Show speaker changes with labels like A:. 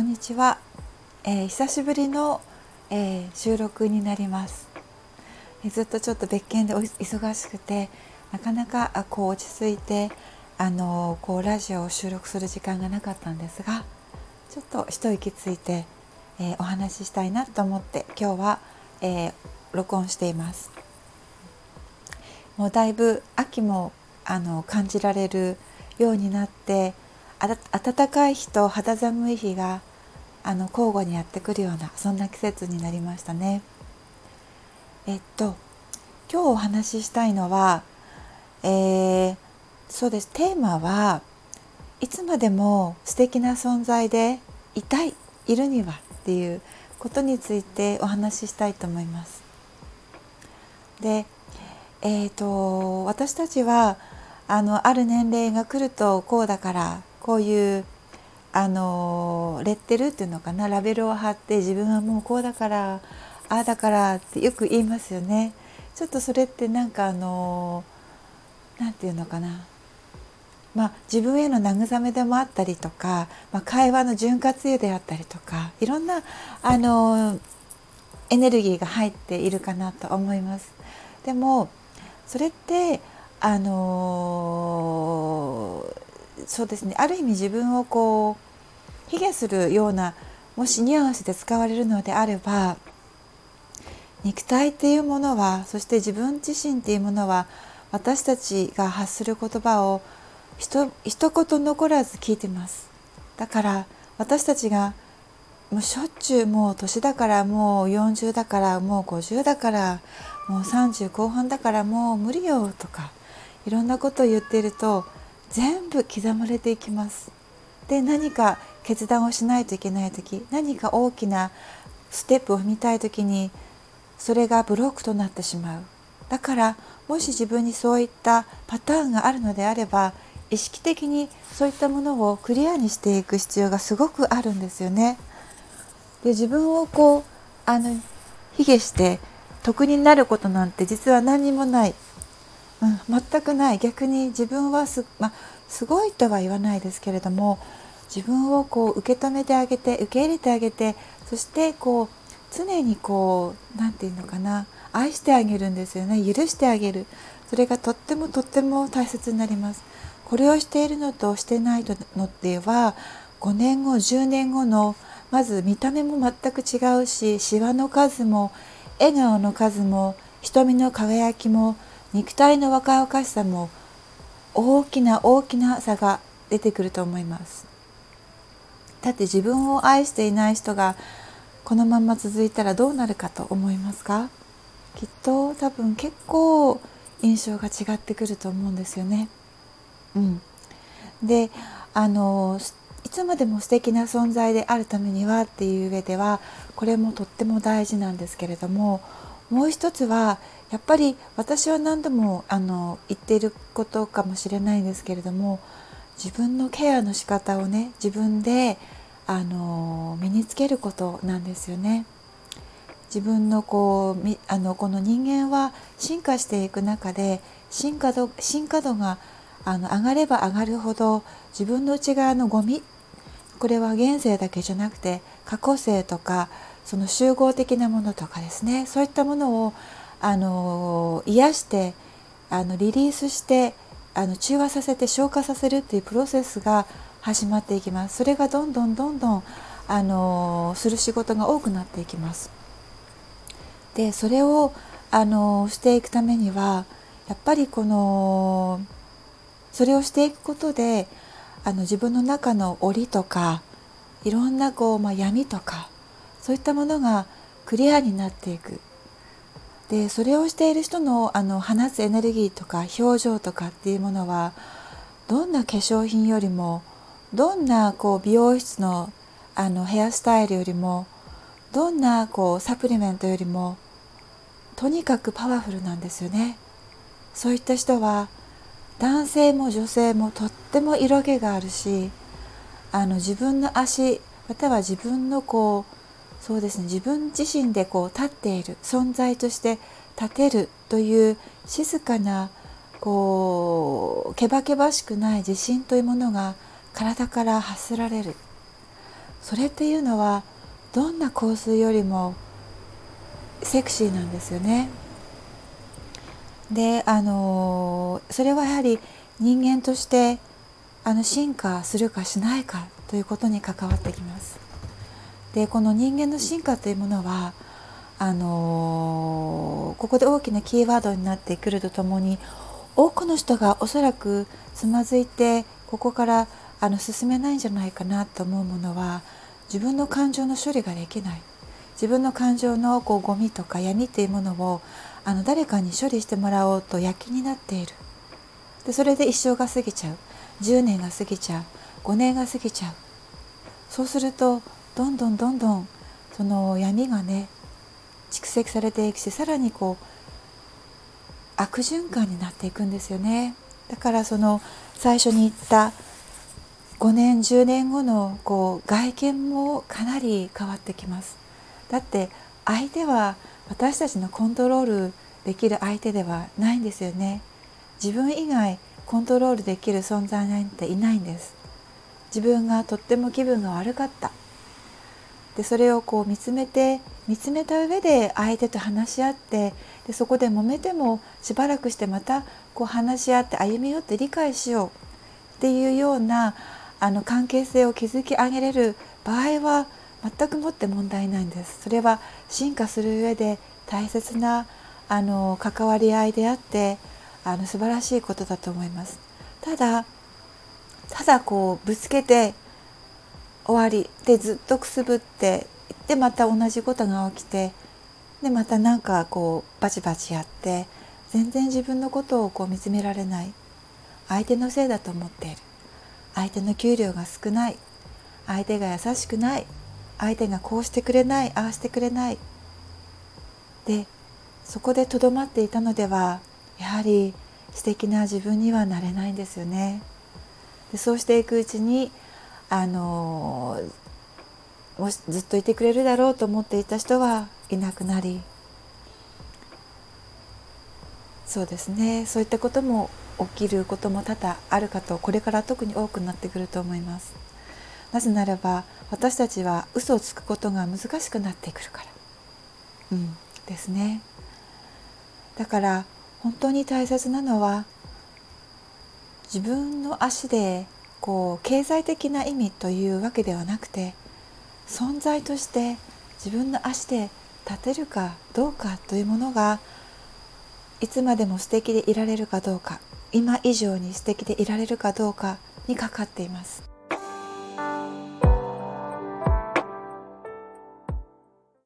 A: こんにちは、えー、久しぶりの、えー、収録になります、えー、ずっとちょっと別件で忙しくてなかなかあこう落ち着いてあのこうラジオを収録する時間がなかったんですがちょっと一息ついて、えお話ししたいなと思って今日は、え録音しています。もうだいぶ秋もあの感じられるようになって暖かい日と肌寒い日があの交互にやってくるようなそんな季節になりましたね。えっと今日お話ししたいのは、えー、そうですテーマはいつまでも素敵な存在でいたいいるにはっていうことについてお話ししたいと思います。で、えーと私たちはあのある年齢が来るとこうだからこういうあのレッテルっていうのかなラベルを貼って自分はもうこうだからああだからってよく言いますよね。ちょっとそれってなんかあの何て言うのかなまあ、自分への慰めでもあったりとか、まあ、会話の潤滑油であったりとかいろんなあのエネルギーが入っているかなと思います。でもそれってあのそうですね。ある意味自分をこう卑下するようなもしニュアンスで使われるのであれば肉体っていうものはそして自分自身っていうものは私たちが発する言葉をひと一言残らず聞いてます。だから私たちがもうしょっちゅうもう年だからもう40だからもう50だからもう30後半だからもう無理よとかいろんなことを言っていると全部刻まれていきます。で何か決断をしないといけない時何か大きなステップを踏みたい時にそれがブロックとなってしまう。だからもし自分にそういったパターンがあるのであれば意識的にそういったものをクリアにしていく必要がすごくあるんですよね。で自分をこうあの卑下して得になることなんて実は何にもないうん、全くない。逆に自分はす,、まあ、すごいとは言わないですけれども自分をこう受け止めてあげて受け入れてあげてそしてこう常にこう何て言うのかな愛してあげるんですよね。許してあげる。それがとってもとっても大切になります。これをしているのとしてないのっては5年後10年後のまず見た目も全く違うしシワの数も笑顔の数も瞳の輝きも肉体の若々しさも大きな大きな差が出てくると思います。だって自分を愛していない人がこのまま続いたらどうなるかと思いますか？きっと多分結構印象が違ってくると思うんですよね。うん、であのいつまでも素敵な存在であるためにはっていう上ではこれもとっても大事なんですけれどももう一つはやっぱり私は何度もあの言っていることかもしれないんですけれども自分のケアの仕方をね自分であの身につけることなんですよね。自分のこうあのこの人間は進化していく中で進化度進化度があの上がれば上がるほど自分の内側のゴミこれは現世だけじゃなくて過去世とかその集合的なものとかですねそういったものをあの癒してあのリリースしてあの中和させて消化させるっていうプロセスが始まっていきます。それがどんどんどんどんあのする仕事が多くなっていきます。でそれをあのしていくためにはやっぱりこのそれをしていくことであの自分の中の檻とかいろんなこう、まあ、闇とかそういったものがクリアになっていくでそれをしている人のあの放つエネルギーとか表情とかっていうものはどんな化粧品よりもどんなこう美容室のあのヘアスタイルよりもどんなこうサプリメントよりもとにかくパワフルなんですよね。そういった人は男性も女性もとっても色気があるしあの自分の足または自分のこうそうですね自分自身でこう立っている存在として立てるという静かなこうけばけばしくない自信というものが体から発せられるそれっていうのはどんな香水よりもセクシーなんですよね。であのそれはやはり人間としてあの進化するかしないかということに関わってきます。でこの人間の進化というものはあのここで大きなキーワードになってくるとともに多くの人がおそらくつまずいてここからあの進めないんじゃないかなと思うものは自分の感情の処理ができない。自分の感情のこうゴミとか闇っていうものをあの誰かに処理してもらおうと躍起になっている。でそれで一生が過ぎちゃう。10年が過ぎちゃう。5年が過ぎちゃう。そうするとどんどんどんどんその闇がね蓄積されていくしさらにこう悪循環になっていくんですよね。だからその最初に言った5年10年後のこう外見もかなり変わってきます。だって相手は私たちのコントロールできる相手ではないんですよね。自分以外コントロールできる存在なんていないんです。自分がとっても気分が悪かった。でそれをこう見つめて見つめた上で相手と話し合ってでそこで揉めてもしばらくしてまたこう話し合って歩み寄って理解しようっていうようなあの関係性を築き上げれる場合は全くもって問題ないんです。それは進化する上で大切なあの関わり合いであってあの素晴らしいことだと思います。ただただこうぶつけて終わり。でずっとくすぶってでまた同じことが起きてでまたなんかこうバチバチやって全然自分のことをこう見つめられない。相手のせいだと思っている。相手の給料が少ない。相手が優しくない。相手がこうしてくれない。ああしてくれない。でそこでとどまっていたのではやはり素敵な自分にはなれないんですよね。でそうしていくうちにあのもしずっといてくれるだろうと思っていた人はいなくなりそうですね。そういったことも起きることも多々あるかとこれから特に多くなってくると思います。なぜならば私たちは嘘をつくことが難しくなってくるから、うん、ですね。だから本当に大切なのは自分の足でこう経済的な意味というわけではなくて存在として自分の足で立てるかどうかというものがいつまでも素敵でいられるかどうか今以上に素敵でいられるかどうかにかかっています。